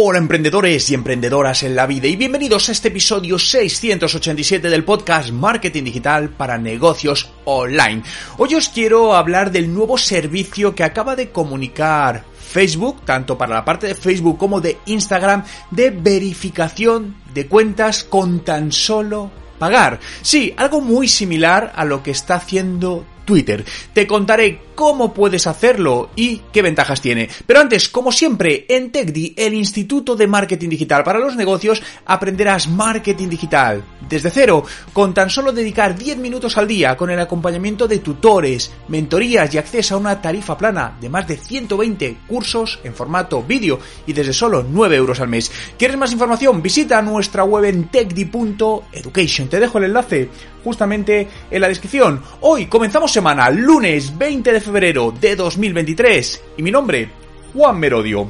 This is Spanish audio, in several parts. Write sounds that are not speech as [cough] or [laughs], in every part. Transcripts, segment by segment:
Hola emprendedores y emprendedoras en la vida y bienvenidos a este episodio 687 del podcast Marketing Digital para Negocios Online. Hoy os quiero hablar del nuevo servicio que acaba de comunicar Facebook, tanto para la parte de Facebook como de Instagram, de verificación de cuentas con tan solo pagar. Sí, algo muy similar a lo que está haciendo Twitter. Te contaré cómo puedes hacerlo y qué ventajas tiene. Pero antes, como siempre, en TechDi, el Instituto de Marketing Digital para los Negocios, aprenderás marketing digital desde cero, con tan solo dedicar 10 minutos al día con el acompañamiento de tutores, mentorías y acceso a una tarifa plana de más de 120 cursos en formato vídeo y desde solo 9 euros al mes. ¿Quieres más información? Visita nuestra web en techdi.education. Te dejo el enlace justamente en la descripción. Hoy comenzamos semana, lunes 20 de febrero de 2023. Y mi nombre, Juan Merodio.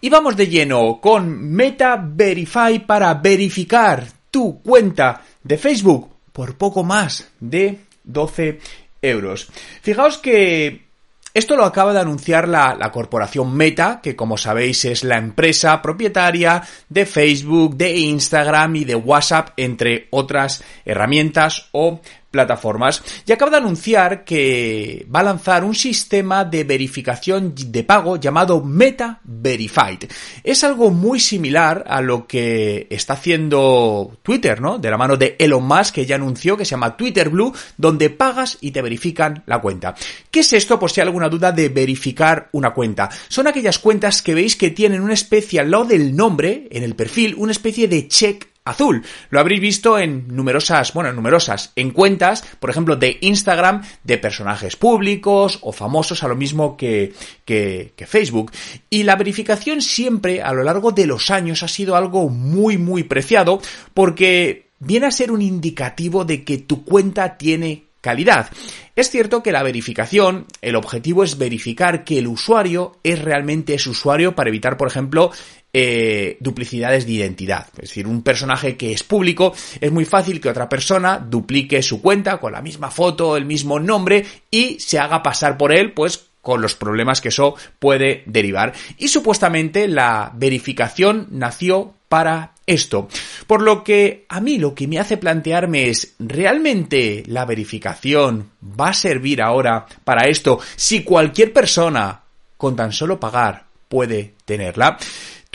Y vamos de lleno con Meta Verify para verificar tu cuenta de Facebook por poco más de 12 euros. Fijaos que esto lo acaba de anunciar la, la, corporación Meta, que como sabéis es la empresa propietaria de Facebook, de Instagram y de WhatsApp, entre otras herramientas o plataformas y acaba de anunciar que va a lanzar un sistema de verificación de pago llamado Meta Verified. Es algo muy similar a lo que está haciendo Twitter, ¿no? De la mano de Elon Musk que ya anunció que se llama Twitter Blue, donde pagas y te verifican la cuenta. ¿Qué es esto? Por si hay alguna duda de verificar una cuenta. Son aquellas cuentas que veis que tienen una especie al lado del nombre, en el perfil, una especie de check azul. Lo habréis visto en numerosas, bueno, en numerosas, en cuentas, por ejemplo, de Instagram, de personajes públicos o famosos, a lo mismo que, que, que, Facebook. Y la verificación siempre, a lo largo de los años, ha sido algo muy, muy preciado, porque viene a ser un indicativo de que tu cuenta tiene calidad. Es cierto que la verificación, el objetivo es verificar que el usuario es realmente ese usuario para evitar, por ejemplo, eh, duplicidades de identidad. Es decir, un personaje que es público, es muy fácil que otra persona duplique su cuenta con la misma foto, el mismo nombre y se haga pasar por él, pues con los problemas que eso puede derivar. Y supuestamente la verificación nació para esto. Por lo que a mí lo que me hace plantearme es, ¿realmente la verificación va a servir ahora para esto si cualquier persona con tan solo pagar puede tenerla?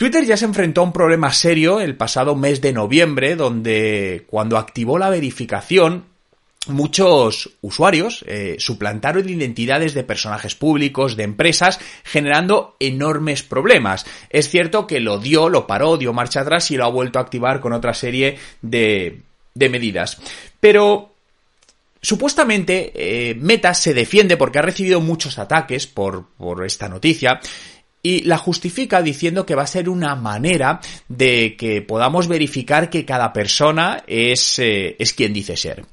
Twitter ya se enfrentó a un problema serio el pasado mes de noviembre, donde cuando activó la verificación, muchos usuarios eh, suplantaron identidades de personajes públicos, de empresas, generando enormes problemas. Es cierto que lo dio, lo paró, dio marcha atrás y lo ha vuelto a activar con otra serie de, de medidas. Pero Supuestamente, eh, Meta se defiende porque ha recibido muchos ataques por, por esta noticia y la justifica diciendo que va a ser una manera de que podamos verificar que cada persona es, eh, es quien dice ser.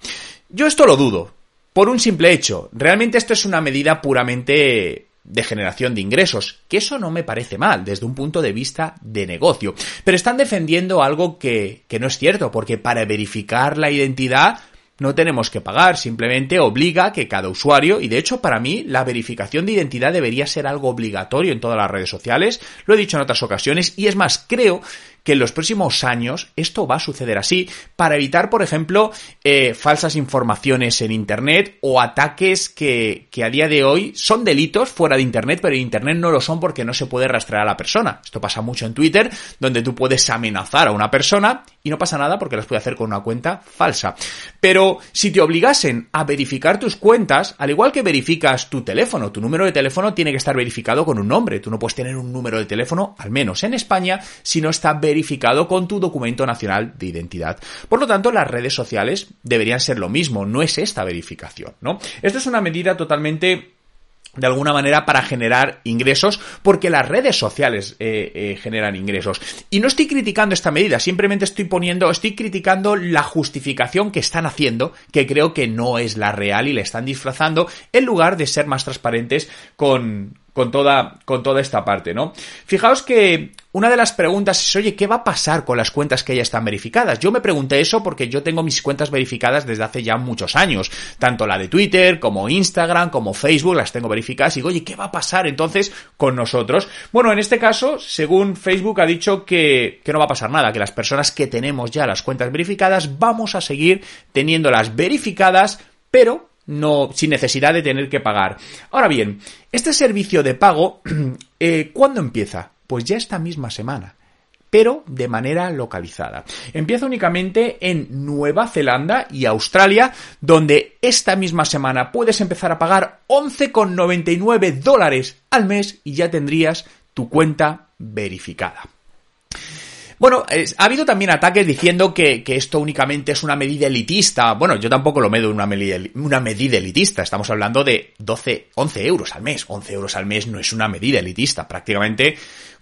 Yo esto lo dudo, por un simple hecho. Realmente esto es una medida puramente de generación de ingresos, que eso no me parece mal desde un punto de vista de negocio. Pero están defendiendo algo que, que no es cierto, porque para verificar la identidad no tenemos que pagar, simplemente obliga que cada usuario, y de hecho para mí la verificación de identidad debería ser algo obligatorio en todas las redes sociales, lo he dicho en otras ocasiones, y es más, creo que en los próximos años esto va a suceder así para evitar, por ejemplo, eh, falsas informaciones en Internet o ataques que, que a día de hoy son delitos fuera de Internet, pero en Internet no lo son porque no se puede rastrear a la persona. Esto pasa mucho en Twitter, donde tú puedes amenazar a una persona y no pasa nada porque las puede hacer con una cuenta falsa. Pero si te obligasen a verificar tus cuentas, al igual que verificas tu teléfono, tu número de teléfono tiene que estar verificado con un nombre. Tú no puedes tener un número de teléfono, al menos en España, si no está verificado con tu documento nacional de identidad. Por lo tanto, las redes sociales deberían ser lo mismo, no es esta verificación, ¿no? Esto es una medida totalmente de alguna manera para generar ingresos, porque las redes sociales eh, eh, generan ingresos. Y no estoy criticando esta medida, simplemente estoy poniendo, estoy criticando la justificación que están haciendo, que creo que no es la real y la están disfrazando, en lugar de ser más transparentes con, con toda, con toda esta parte, ¿no? Fijaos que una de las preguntas es, oye, ¿qué va a pasar con las cuentas que ya están verificadas? Yo me pregunté eso porque yo tengo mis cuentas verificadas desde hace ya muchos años. Tanto la de Twitter, como Instagram, como Facebook, las tengo verificadas. Y digo, oye, ¿qué va a pasar entonces con nosotros? Bueno, en este caso, según Facebook ha dicho que, que no va a pasar nada, que las personas que tenemos ya las cuentas verificadas vamos a seguir teniéndolas verificadas, pero no, sin necesidad de tener que pagar. Ahora bien, este servicio de pago, [clears throat] eh, ¿cuándo empieza? Pues ya esta misma semana pero de manera localizada. Empieza únicamente en Nueva Zelanda y Australia, donde esta misma semana puedes empezar a pagar 11,99 dólares al mes y ya tendrías tu cuenta verificada. Bueno, ha habido también ataques diciendo que, esto únicamente es una medida elitista. Bueno, yo tampoco lo medo en una medida, una medida elitista. Estamos hablando de 12, 11 euros al mes. 11 euros al mes no es una medida elitista. Prácticamente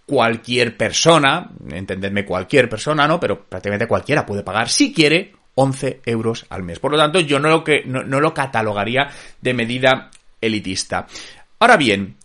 cualquier persona, entendedme cualquier persona, ¿no? Pero prácticamente cualquiera puede pagar si quiere 11 euros al mes. Por lo tanto, yo no lo, que, no lo catalogaría de medida elitista. Ahora bien,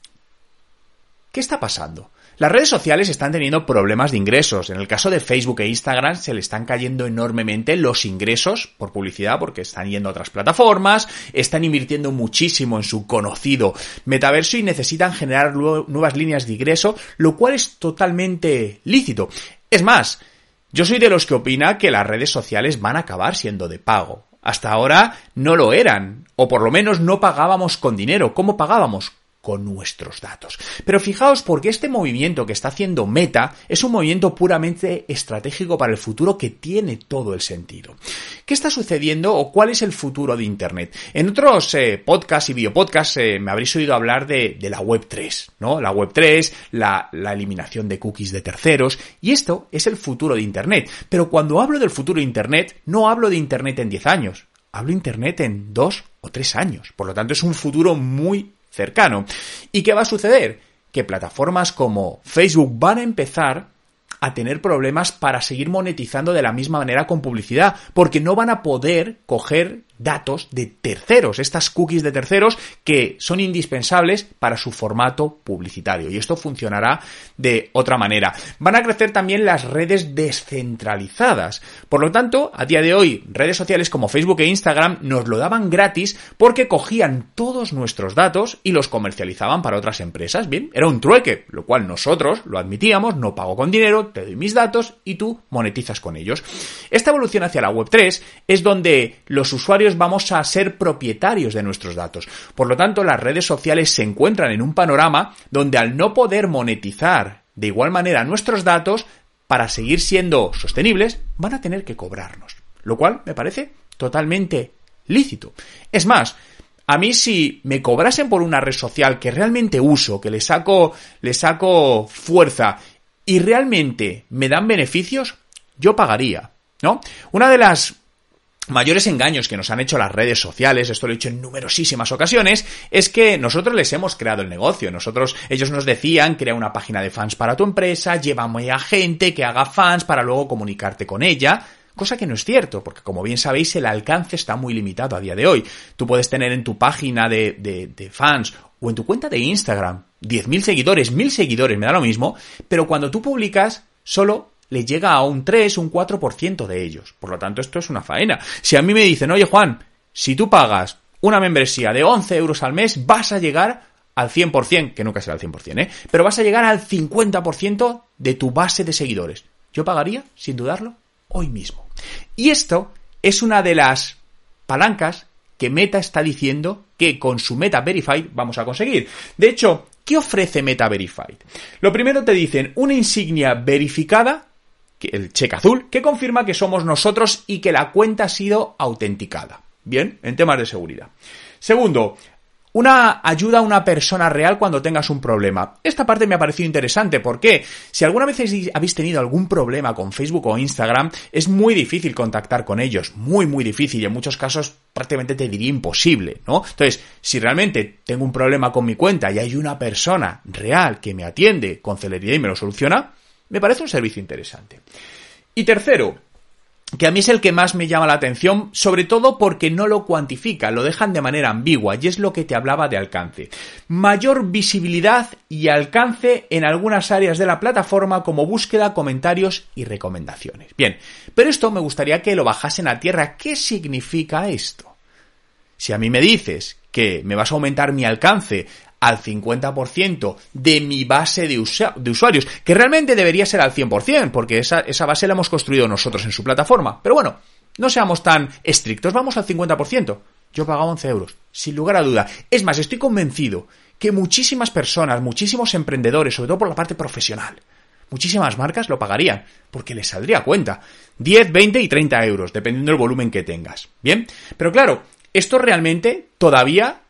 ¿qué está pasando? Las redes sociales están teniendo problemas de ingresos. En el caso de Facebook e Instagram se le están cayendo enormemente los ingresos por publicidad porque están yendo a otras plataformas, están invirtiendo muchísimo en su conocido metaverso y necesitan generar nuevas líneas de ingreso, lo cual es totalmente lícito. Es más, yo soy de los que opina que las redes sociales van a acabar siendo de pago. Hasta ahora no lo eran, o por lo menos no pagábamos con dinero. ¿Cómo pagábamos? Con nuestros datos. Pero fijaos porque este movimiento que está haciendo Meta es un movimiento puramente estratégico para el futuro que tiene todo el sentido. ¿Qué está sucediendo o cuál es el futuro de Internet? En otros eh, podcasts y videopodcasts eh, me habréis oído hablar de, la Web 3, ¿no? La Web 3, la, la eliminación de cookies de terceros y esto es el futuro de Internet. Pero cuando hablo del futuro de Internet, no hablo de Internet en 10 años, hablo Internet en 2 o 3 años. Por lo tanto, es un futuro muy cercano. ¿Y qué va a suceder? Que plataformas como Facebook van a empezar a tener problemas para seguir monetizando de la misma manera con publicidad, porque no van a poder coger datos de terceros, estas cookies de terceros que son indispensables para su formato publicitario. Y esto funcionará de otra manera. Van a crecer también las redes descentralizadas. Por lo tanto, a día de hoy, redes sociales como Facebook e Instagram nos lo daban gratis porque cogían todos nuestros datos y los comercializaban para otras empresas. Bien, era un trueque, lo cual nosotros lo admitíamos, no pago con dinero, te doy mis datos y tú monetizas con ellos. Esta evolución hacia la Web3 es donde los usuarios vamos a ser propietarios de nuestros datos. Por lo tanto, las redes sociales se encuentran en un panorama donde al no poder monetizar de igual manera nuestros datos, para seguir siendo sostenibles, van a tener que cobrarnos. Lo cual me parece totalmente lícito. Es más, a mí si me cobrasen por una red social que realmente uso, que le saco, le saco fuerza y realmente me dan beneficios, yo pagaría, ¿no? Una de las mayores engaños que nos han hecho las redes sociales, esto lo he dicho en numerosísimas ocasiones, es que nosotros les hemos creado el negocio. Nosotros, ellos nos decían, crea una página de fans para tu empresa, llévame a gente que haga fans para luego comunicarte con ella. Cosa que no es cierto, porque como bien sabéis, el alcance está muy limitado a día de hoy. Tú puedes tener en tu página de, de, fans o en tu cuenta de Instagram 10.000 seguidores, 1.000 seguidores, me da lo mismo, pero cuando tú publicas, solo le llega a un 3, un 4% de ellos. Por lo tanto, esto es una faena. Si a mí me dicen, oye Juan, si tú pagas una membresía de 11 euros al mes, vas a llegar al 100%, que nunca será al 100%, ¿eh? Pero vas a llegar al 50% de tu base de seguidores. Yo pagaría, sin dudarlo, hoy mismo. Y esto es una de las palancas que Meta está diciendo que con su Meta Verified vamos a conseguir. De hecho, ¿qué ofrece Meta Verified? Lo primero te dicen una insignia verificada el cheque azul, que confirma que somos nosotros y que la cuenta ha sido autenticada. Bien, en temas de seguridad. Segundo, una ayuda a una persona real cuando tengas un problema. Esta parte me ha parecido interesante porque si alguna vez habéis tenido algún problema con Facebook o Instagram, es muy difícil contactar con ellos, muy muy difícil y en muchos casos prácticamente te diría imposible, ¿no? Entonces, si realmente tengo un problema con mi cuenta y hay una persona real que me atiende con celeridad y me lo soluciona, me parece un servicio interesante. Y tercero, que a mí es el que más me llama la atención, sobre todo porque no lo cuantifica, lo dejan de manera ambigua, y es lo que te hablaba de alcance. Mayor visibilidad y alcance en algunas áreas de la plataforma como búsqueda, comentarios y recomendaciones. Bien, pero esto me gustaría que lo bajasen a tierra. ¿Qué significa esto? Si a mí me dices que me vas a aumentar mi alcance al 50% de mi base de, usuarios, que realmente debería ser al 100%, porque esa, esa base la hemos construido nosotros en su plataforma. Pero bueno, no seamos tan estrictos, vamos al 50%. Yo pagado 11 euros, sin lugar a duda. Es más, estoy convencido que muchísimas personas, muchísimos emprendedores, sobre todo por la parte profesional, muchísimas marcas lo pagarían, porque les saldría cuenta. 10, 20 y 30 euros, dependiendo del volumen que tengas. Bien, pero claro, esto realmente todavía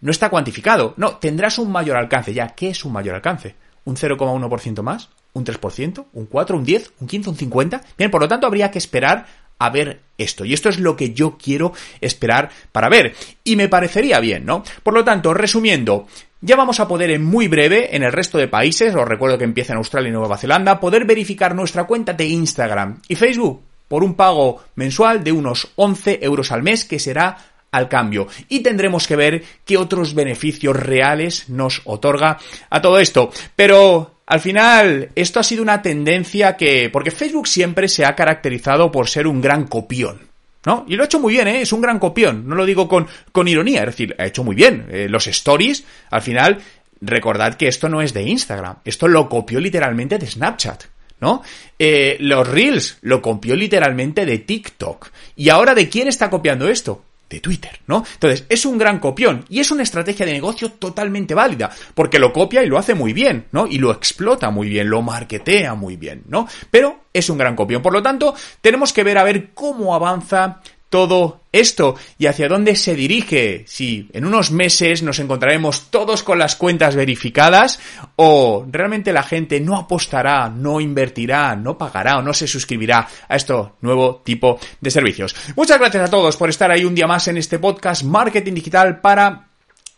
no está cuantificado. No, tendrás un mayor alcance. Ya, ¿qué es un mayor alcance? ¿Un 0,1% más? ¿Un 3%? ¿Un 4? ¿Un 10? ¿Un 15? ¿Un 50? Bien, por lo tanto habría que esperar a ver esto. Y esto es lo que yo quiero esperar para ver. Y me parecería bien, ¿no? Por lo tanto, resumiendo, ya vamos a poder en muy breve, en el resto de países, os recuerdo que empieza en Australia y Nueva Zelanda, poder verificar nuestra cuenta de Instagram y Facebook por un pago mensual de unos 11 euros al mes, que será al cambio y tendremos que ver qué otros beneficios reales nos otorga a todo esto. Pero al final, esto ha sido una tendencia que, porque Facebook siempre se ha caracterizado por ser un gran copión. ¿No? Y lo ha hecho muy bien, ¿eh? Es un gran copión. No lo digo con, con ironía. Es decir, ha hecho muy bien. Eh, los stories, al final, recordad que esto no es de Instagram. Esto lo copió literalmente de Snapchat. ¿no? Eh, los Reels lo copió literalmente de TikTok. ¿Y ahora de quién está copiando esto? De Twitter, ¿no? Entonces, es un gran copión y es una estrategia de negocio totalmente válida, porque lo copia y lo hace muy bien, ¿no? Y lo explota muy bien, lo marketea muy bien, ¿no? Pero es un gran copión. Por lo tanto, tenemos que ver a ver cómo avanza todo esto y hacia dónde se dirige, si en unos meses nos encontraremos todos con las cuentas verificadas o realmente la gente no apostará, no invertirá, no pagará o no se suscribirá a este nuevo tipo de servicios. Muchas gracias a todos por estar ahí un día más en este podcast Marketing Digital para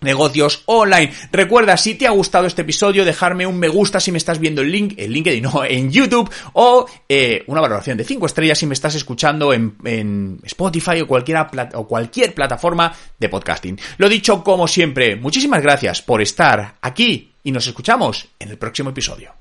negocios online. Recuerda, si te ha gustado este episodio, dejarme un me gusta si me estás viendo el link, en LinkedIn [laughs] no, en YouTube, o eh, una valoración de 5 estrellas si me estás escuchando en, en Spotify o cualquier plataforma de podcasting. Lo dicho, como siempre, muchísimas gracias por estar aquí y nos escuchamos en el próximo episodio.